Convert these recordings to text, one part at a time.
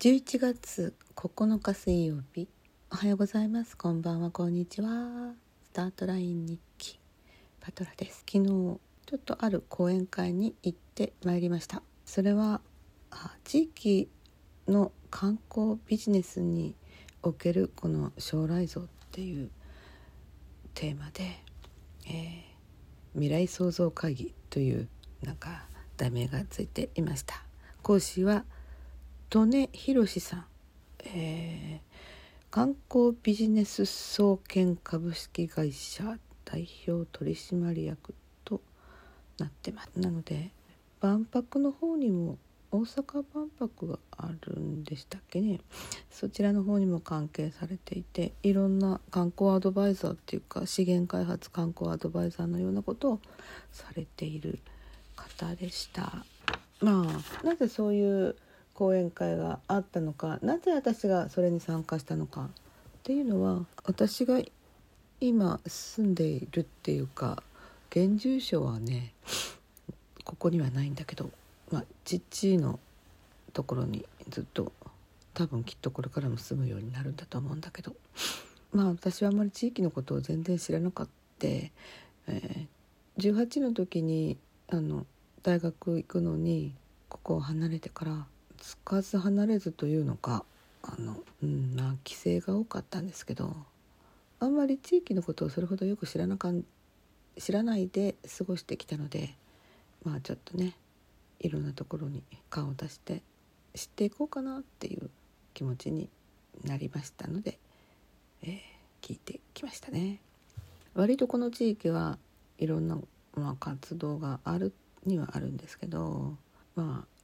11月9日水曜日。おはようございます。こんばんは。こんにちは。スタートライン日記。パトラです。昨日ちょっとある講演会に行ってまいりました。それは地域の観光ビジネスにおけるこの将来像っていうテーマで、えー、未来創造会議というなんか題名がついていました。講師は利根博さん、えー、観光ビジネス総研株式会社代表取締役となってます。なので万博の方にも大阪万博があるんでしたっけね。そちらの方にも関係されていていろんな観光アドバイザーっていうか資源開発観光アドバイザーのようなことをされている方でした。まあなぜそういう講演会があったのかなぜ私がそれに参加したのかっていうのは私が今住んでいるっていうか現住所はねここにはないんだけどまあ、父のところにずっと多分きっとこれからも住むようになるんだと思うんだけどまあ私はあんまり地域のことを全然知らなかった、えー、18の時にあの大学行くのにここを離れてからつかず離れずというのかあの、うんまあ、規制が多かったんですけどあんまり地域のことをそれほどよく知らなか知らないで過ごしてきたのでまあちょっとねいろんなところに顔を出して知っていこうかなっていう気持ちになりましたので、えー、聞いてきましたね。割とこの地域はいろんな、まあ、活動があるにはあるんですけどまあ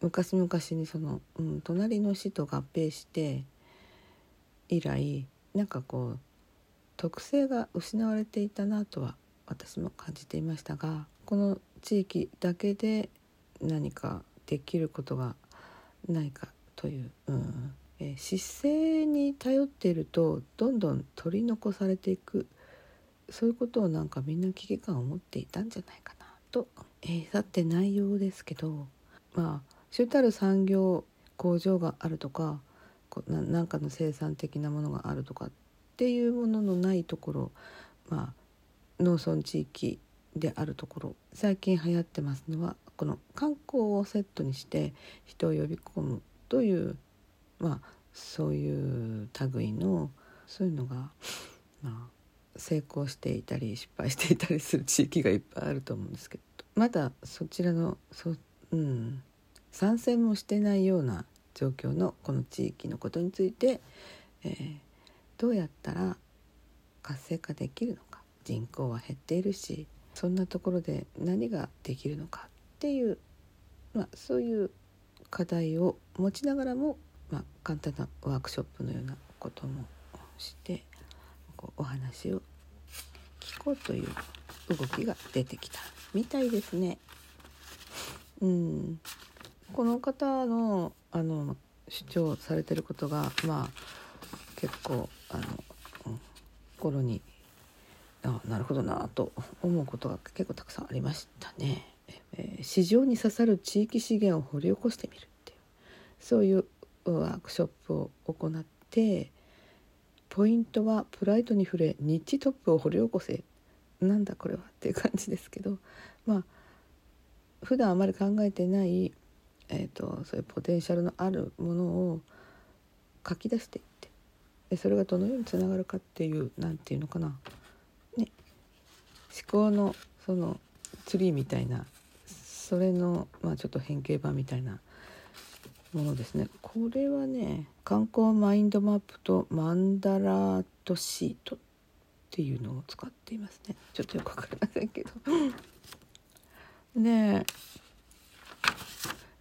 昔々にその、うん、隣の市と合併して以来なんかこう特性が失われていたなとは私も感じていましたがこの地域だけで何かできることがないかという、うんえ姿勢に頼っているとどんどん取り残されていくそういうことをなんかみんな危機感を持っていたんじゃないかなと、えー、さて内容ですけどまあ主たる産業工場があるとか何かの生産的なものがあるとかっていうもののないところまあ農村地域であるところ最近流行ってますのはこの観光をセットにして人を呼び込むというまあそういう類のそういうのがまあ成功していたり失敗していたりする地域がいっぱいあると思うんですけどまだそちらのそ、うん、参戦もしてないような状況のこの地域のことについて、えー、どうやったら活性化できるのか人口は減っているしそんなところで何ができるのかっていう、まあ、そういう課題を持ちながらも、まあ、簡単なワークショップのようなこともしてこうお話を聞こうという動きが出てきたみたいですね。うん、この方のあの主張されてることがまあ結構あの、うん、心にあなるほどなと思うことが結構たくさんありましたね。えー、市場に刺さる地域資源を掘り起こしてみるっていうそういうワークショップを行ってポイントはプライドに触れニッチトップを掘り起こせなんだこれはっていう感じですけどまあ普段あまり考えてない、えーと、そういうポテンシャルのあるものを書き出していってでそれがどのようにつながるかっていう何て言うのかな、ね、思考のそのツリーみたいなそれの、まあ、ちょっと変形版みたいなものですね。これはね観光マインドマップとマンダラートシートっていうのを使っていますね。ちょっとよくわかりませんけど。で、え。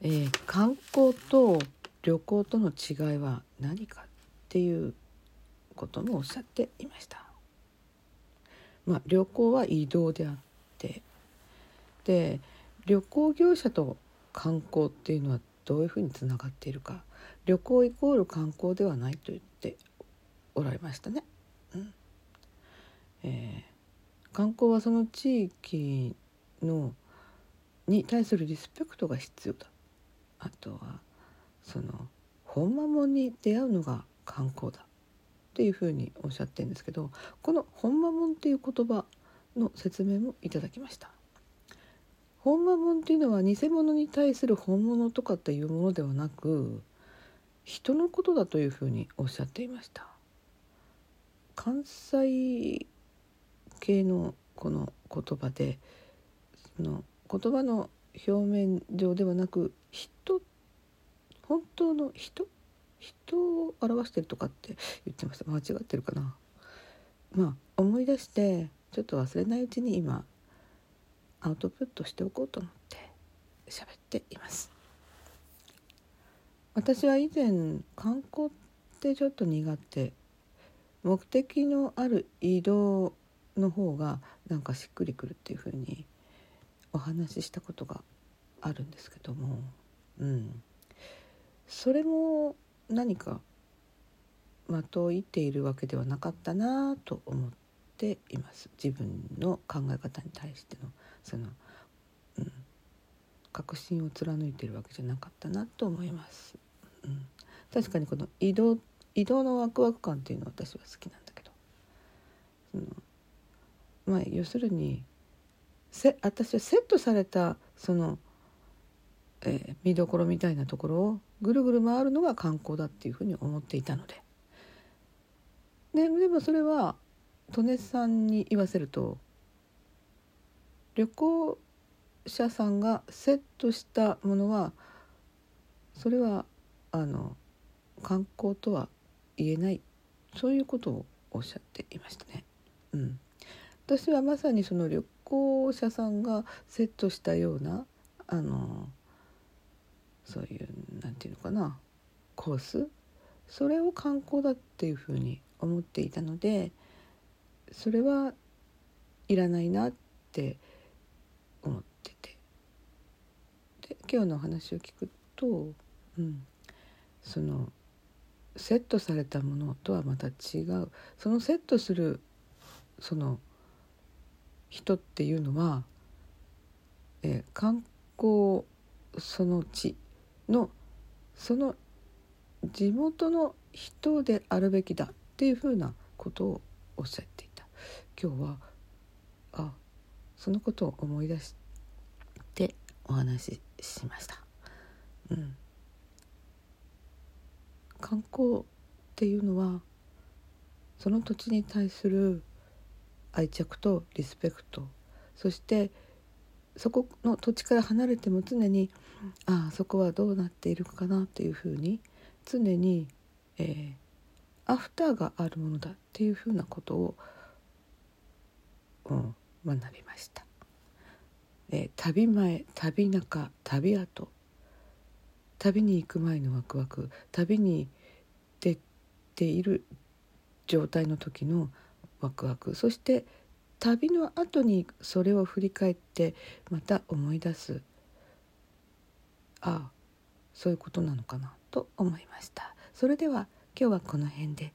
えー、観光と旅行との違いは何かっていうこともおっしゃっていました。まあ、旅行は移動であってで旅行業者と観光っていうのはどういうふうにつながっているか旅行イコール観光ではないと言っておられましたね。うんえー、観光はその地域のに対するリスペクトが必要だあとはその本間もんに出会うのが観光だっていうふうにおっしゃってるんですけどこの本間もんっていう言葉の説明もいただきました。本間もんっていうのは偽物に対する本物とかっていうものではなく人のことだというふうにおっしゃっていました。関西系のこの言葉でその言葉の表面上ではなく人本当の人？人を表してるとかって言ってました。間違ってるかな？まあ思い出してちょっと忘れないうちに今アウトプットしておこうと思って喋っています。私は以前観光ってちょっと苦手。目的のある移動の方がなんかしっくりくるっていうふうにお話ししたことがあるんですけどもうん。それも何か的を射ているわけではなかったなと思っています。自分の考え方に対してのその、うん、確信を貫いているわけじゃなかったなと思います、うん、確かにこの移動移動のワクワク感っていうのは私は好きなんだけど。そのまあ要するにせ私はセットされたそのえー、見どころみたいなところをぐるぐる回るのが観光だっていうふうに思っていたのでででもそれは利根さんに言わせると旅行者さんがセットしたものはそれはあの観光とは言えないそういうことをおっしゃっていましたね。うん、私はまさにその旅行者さんがセットしたようなあのそういう何て言うのかなコース？それを観光だっていうふうに思っていたのでそれはいらないなって思ってて。で今日の話を聞くと、うん、そのセットされたものとはまた違う。そのセットするその人っていうのは、えー、観光その地のその地元の人であるべきだっていうふうなことをおっしゃっていた今日はあそのことを思い出してお話ししました。うん、観光っていうのはその土地に対する愛着とリスペクトそしてそこの土地から離れても常にああそこはどうなっているかなっていうふうに常に、えー、アフターがあるものだっていうふうなことを、うん、学びました。えー、旅前旅中旅後旅に行く前のワクワク旅に出ている状態の時のワクワク。そして旅の後にそれを振り返ってまた思い出す。ああそういうことなのかなと思いました。それでは今日はこの辺で。